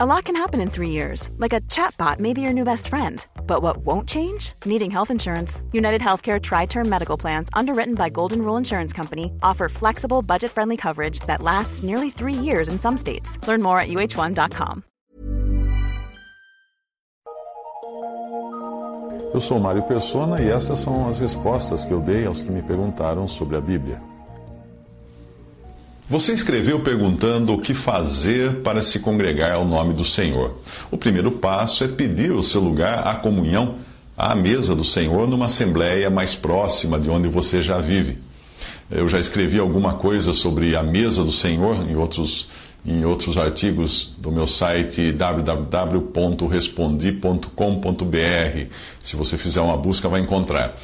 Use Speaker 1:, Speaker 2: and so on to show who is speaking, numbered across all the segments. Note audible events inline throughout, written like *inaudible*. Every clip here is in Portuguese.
Speaker 1: A lot can happen in three years, like a chatbot may be your new best friend. But what won't change? Needing health insurance. United Healthcare Tri Term Medical Plans, underwritten by Golden Rule Insurance Company, offer flexible, budget friendly coverage that lasts nearly three years in some states. Learn more at uh1.com.
Speaker 2: Eu sou Mário Persona e essas são as respostas que eu dei aos que me perguntaram sobre a Bíblia. Você escreveu perguntando o que fazer para se congregar ao nome do Senhor. O primeiro passo é pedir o seu lugar à comunhão, à mesa do Senhor, numa assembleia mais próxima de onde você já vive. Eu já escrevi alguma coisa sobre a mesa do Senhor em outros em outros artigos do meu site www.respondi.com.br. Se você fizer uma busca, vai encontrar.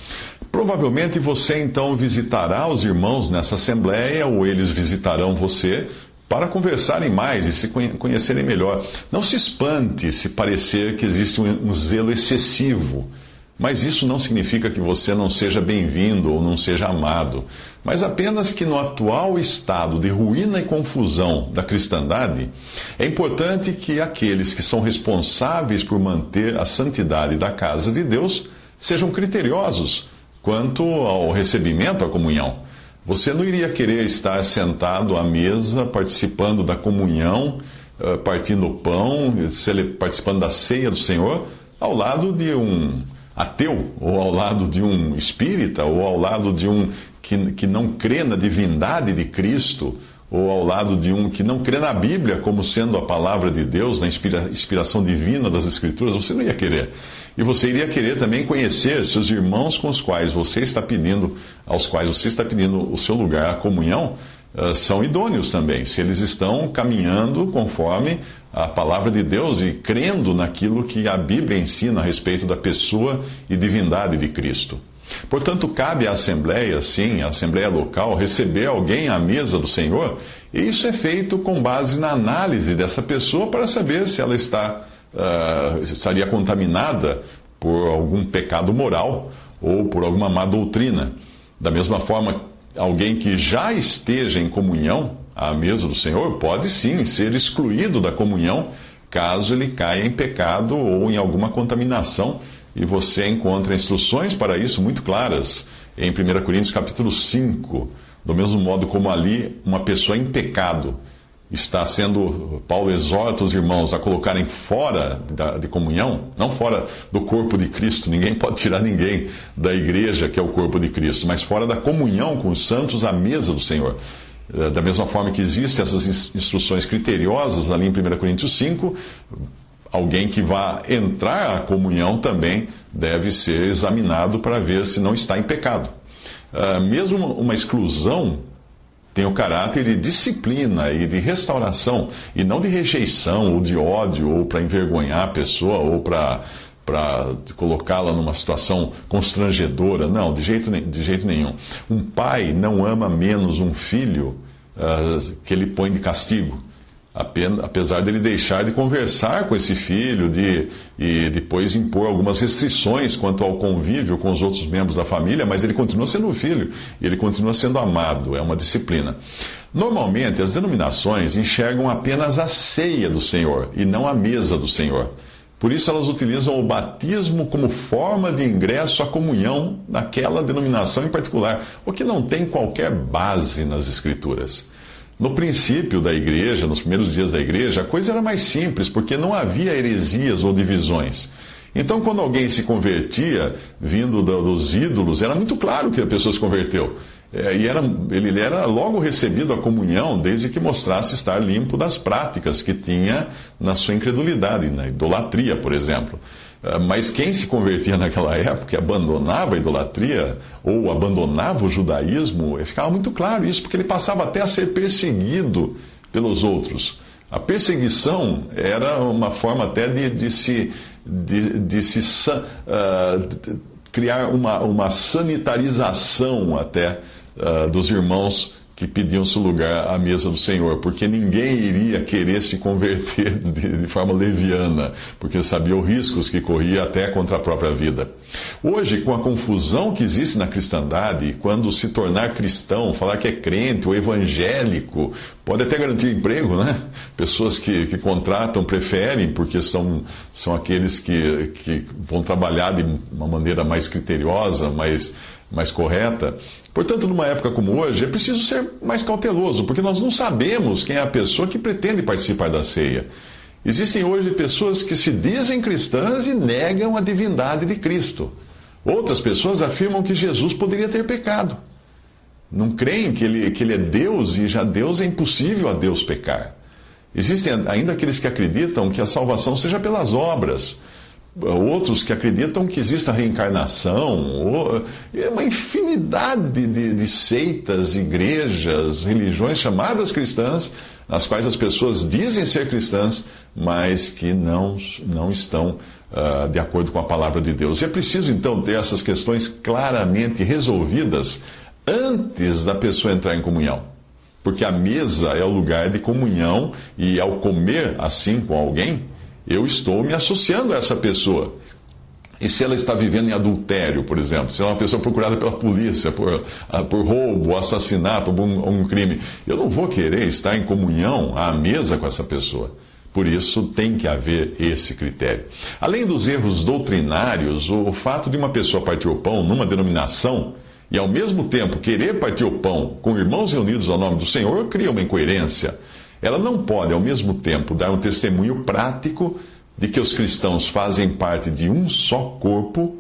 Speaker 2: Provavelmente você então visitará os irmãos nessa assembleia ou eles visitarão você para conversarem mais e se conhecerem melhor. Não se espante se parecer que existe um zelo excessivo mas isso não significa que você não seja bem-vindo ou não seja amado, mas apenas que no atual estado de ruína e confusão da cristandade, é importante que aqueles que são responsáveis por manter a santidade da casa de Deus sejam criteriosos quanto ao recebimento à comunhão. Você não iria querer estar sentado à mesa, participando da comunhão, eh, partindo o pão, participando da ceia do Senhor, ao lado de um ateu, ou ao lado de um espírita, ou ao lado de um que, que não crê na divindade de Cristo, ou ao lado de um que não crê na Bíblia como sendo a palavra de Deus, na inspira, inspiração divina das Escrituras, você não ia querer. E você iria querer também conhecer se os irmãos com os quais você está pedindo, aos quais você está pedindo o seu lugar, a comunhão, uh, são idôneos também, se eles estão caminhando conforme a palavra de Deus e crendo naquilo que a Bíblia ensina a respeito da pessoa e divindade de Cristo. Portanto, cabe à Assembleia, sim, à Assembleia local, receber alguém à mesa do Senhor, e isso é feito com base na análise dessa pessoa para saber se ela está, uh, estaria contaminada por algum pecado moral ou por alguma má doutrina. Da mesma forma, alguém que já esteja em comunhão à mesa do Senhor pode sim ser excluído da comunhão caso ele caia em pecado ou em alguma contaminação. E você encontra instruções para isso muito claras em 1 Coríntios capítulo 5. Do mesmo modo como ali uma pessoa em pecado está sendo, Paulo exorta os irmãos a colocarem fora da, de comunhão, não fora do corpo de Cristo, ninguém *laughs* pode tirar ninguém da igreja que é o corpo de Cristo, mas fora da comunhão com os santos à mesa do Senhor. Eh, da mesma forma que existem essas instruções criteriosas ali em 1 Coríntios 5, alguém que vá entrar à comunhão também deve ser examinado para ver se não está em pecado. Uh, mesmo uma exclusão tem o caráter de disciplina e de restauração, e não de rejeição ou de ódio, ou para envergonhar a pessoa, ou para para colocá-la numa situação constrangedora. Não, de jeito, de jeito nenhum. Um pai não ama menos um filho uh, que ele põe de castigo apesar dele deixar de conversar com esse filho de, e depois impor algumas restrições quanto ao convívio com os outros membros da família, mas ele continua sendo um filho ele continua sendo amado, é uma disciplina. Normalmente, as denominações enxergam apenas a ceia do Senhor e não a mesa do Senhor. Por isso, elas utilizam o batismo como forma de ingresso à comunhão naquela denominação em particular, o que não tem qualquer base nas Escrituras. No princípio da igreja, nos primeiros dias da igreja, a coisa era mais simples, porque não havia heresias ou divisões. Então, quando alguém se convertia, vindo dos ídolos, era muito claro que a pessoa se converteu. É, e era, ele era logo recebido à comunhão, desde que mostrasse estar limpo das práticas que tinha na sua incredulidade, na idolatria, por exemplo. Ah, mas quem se convertia *laughs* naquela época, abandonava a idolatria ou abandonava o judaísmo, ficava muito claro isso, porque ele passava até a ser perseguido pelos outros. A perseguição era uma forma até de, de se, de, de se uh, criar uma, uma sanitarização até uh, dos irmãos que pediam-se lugar à mesa do Senhor, porque ninguém iria querer se converter *laughs* de, de, forma leviana, porque sabia os riscos que corria até contra a própria vida. Hoje, com a confusão que existe na cristandade, quando se tornar cristão, falar que é crente ou evangélico, pode até garantir emprego, né? Pessoas que, que contratam preferem, porque são, são aqueles que, que vão trabalhar de uma maneira mais criteriosa, mais mais correta. Portanto, numa época como hoje, é preciso ser mais cauteloso, porque nós não sabemos quem é a pessoa que pretende participar da ceia. Existem hoje pessoas que se dizem cristãs e negam a divindade de Cristo. Outras pessoas afirmam que Jesus poderia ter pecado. Não creem que ele, que ele é Deus e já Deus é impossível a Deus pecar. Existem ainda aqueles que acreditam que a salvação seja pelas obras outros que acreditam que exista reencarnação, ou, é uma infinidade de, de, seitas, igrejas, religiões chamadas cristãs, nas quais as pessoas dizem ser cristãs, mas que não, não estão uh, de acordo com a palavra de Deus. E é preciso então ter essas questões claramente resolvidas antes da pessoa entrar em comunhão. Porque a mesa é o lugar de comunhão e ao comer assim com alguém, eu estou me associando a essa pessoa. E se ela está vivendo em adultério, por exemplo, se ela é uma pessoa procurada pela polícia por, ah, por roubo, assassinato ou um, um crime, eu não vou querer estar em comunhão à mesa com essa pessoa. Por isso tem que haver esse critério. Além dos erros doutrinários, o fato de uma pessoa partir o pão numa denominação e ao mesmo tempo querer partir o pão com irmãos reunidos ao nome do Senhor cria uma incoerência. Ela não pode, ao mesmo tempo, dar um testemunho prático de que os cristãos fazem parte de um só corpo,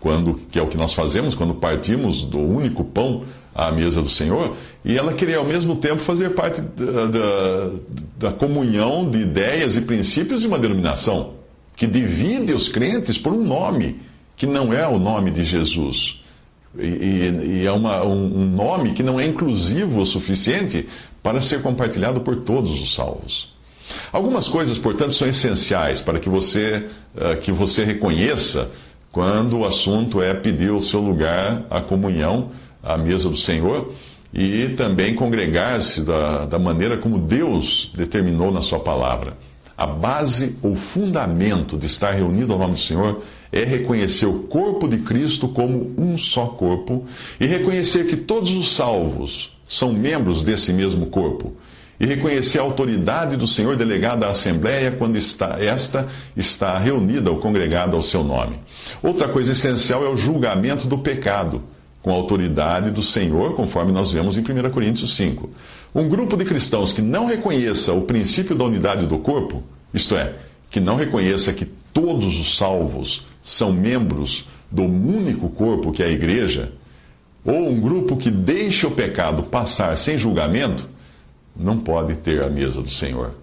Speaker 2: quando, que é o que nós fazemos quando partimos do único pão à mesa do Senhor, e ela querer, ao mesmo tempo, fazer parte da, da, da comunhão de ideias e princípios de uma denominação que divide os crentes por um nome, que não é o nome de Jesus. E, e é uma, um, nome que não é inclusivo o suficiente para ser compartilhado por todos os salvos. Algumas coisas, portanto, são essenciais para que você, uh, que você reconheça quando o assunto é pedir o seu lugar à comunhão, à mesa do Senhor, e também congregar-se da, da maneira como Deus determinou na Sua palavra. A base ou fundamento de estar reunido ao nome do Senhor é reconhecer o corpo de Cristo como um só corpo e reconhecer que todos os salvos são membros desse mesmo corpo. E reconhecer a autoridade do Senhor delegada à Assembleia quando está, esta está reunida ou congregada ao seu nome. Outra coisa essencial é o julgamento do pecado, com a autoridade do Senhor, conforme nós vemos em 1 Coríntios 5. Um grupo de cristãos que não reconheça o princípio da unidade do corpo, isto é, que não reconheça que todos os salvos são membros do único corpo que é a igreja, ou um grupo que deixa o pecado passar sem julgamento, não pode ter a mesa do Senhor.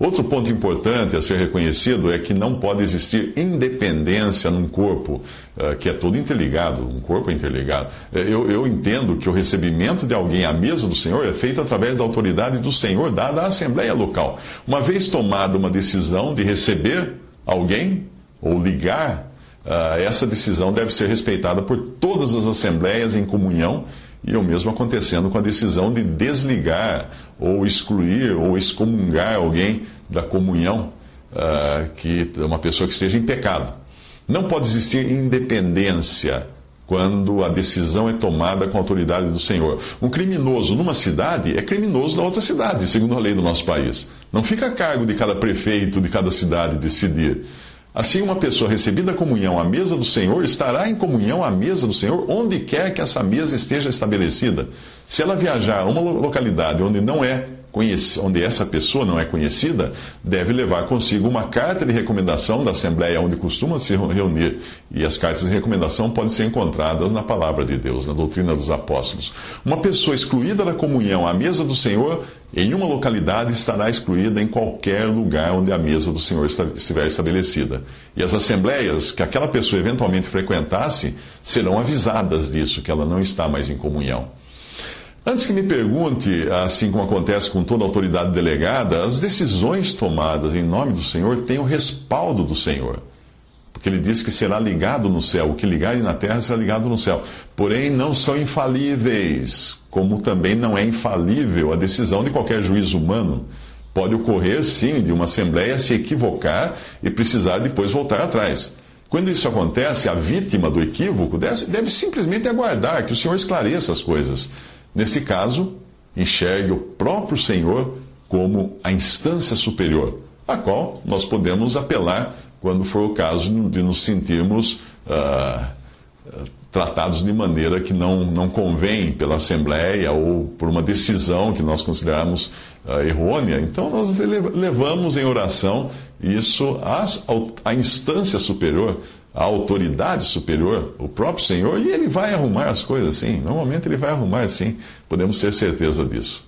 Speaker 2: Outro ponto importante a ser reconhecido é que não pode existir independência num corpo uh, que é todo interligado, um corpo é interligado. Eh, eu, eu, entendo que o recebimento de alguém à mesa do Senhor é feito através da autoridade do Senhor dada à Assembleia local. Uma vez tomada uma decisão de receber alguém, ou ligar, uh, essa decisão deve ser respeitada por todas as assembleias em comunhão e o mesmo acontecendo com a decisão de desligar ou excluir ou excomungar alguém da comunhão, uh, que uma pessoa que esteja em pecado. Não pode existir independência quando a decisão é tomada com a autoridade do Senhor. Um criminoso numa cidade é criminoso na outra cidade, segundo a lei do nosso país. Não fica a cargo de cada prefeito de cada cidade decidir. Assim, uma pessoa recebida a comunhão à mesa do Senhor estará em comunhão à mesa do Senhor onde quer que essa mesa esteja estabelecida. Se ela viajar a uma localidade onde não é onde essa pessoa não é conhecida, deve levar consigo uma carta de recomendação da Assembleia onde costuma se reunir. E as cartas de recomendação podem ser encontradas na palavra de Deus, na doutrina dos apóstolos. Uma pessoa excluída da comunhão à mesa do Senhor, em uma localidade, estará excluída em qualquer lugar onde a mesa do Senhor estiver estabelecida. E as assembleias que aquela pessoa eventualmente frequentasse serão avisadas disso, que ela não está mais em comunhão. Antes que me pergunte, assim como acontece com toda autoridade delegada, as decisões tomadas em nome do Senhor têm o respaldo do Senhor. porque ele diz que será ligado no céu, o que ligar na terra será ligado no céu. Porém, não são infalíveis, como também não é infalível a decisão de qualquer juiz humano. Pode ocorrer, sim, de uma assembleia se equivocar e precisar depois voltar atrás. Quando isso acontece, a vítima do equívoco deve, deve simplesmente aguardar que o Senhor esclareça as coisas. Nesse caso, enxergue o próprio Senhor como a instância superior, a qual nós podemos apelar quando for o caso de nos sentirmos uh, tratados de maneira que não, não convém pela Assembleia ou por uma decisão que nós consideramos uh, errônea. Então, nós levamos em oração isso à instância superior, a autoridade superior, o próprio Senhor, e ele vai arrumar as coisas sim. Normalmente ele vai arrumar sim, podemos ter certeza disso.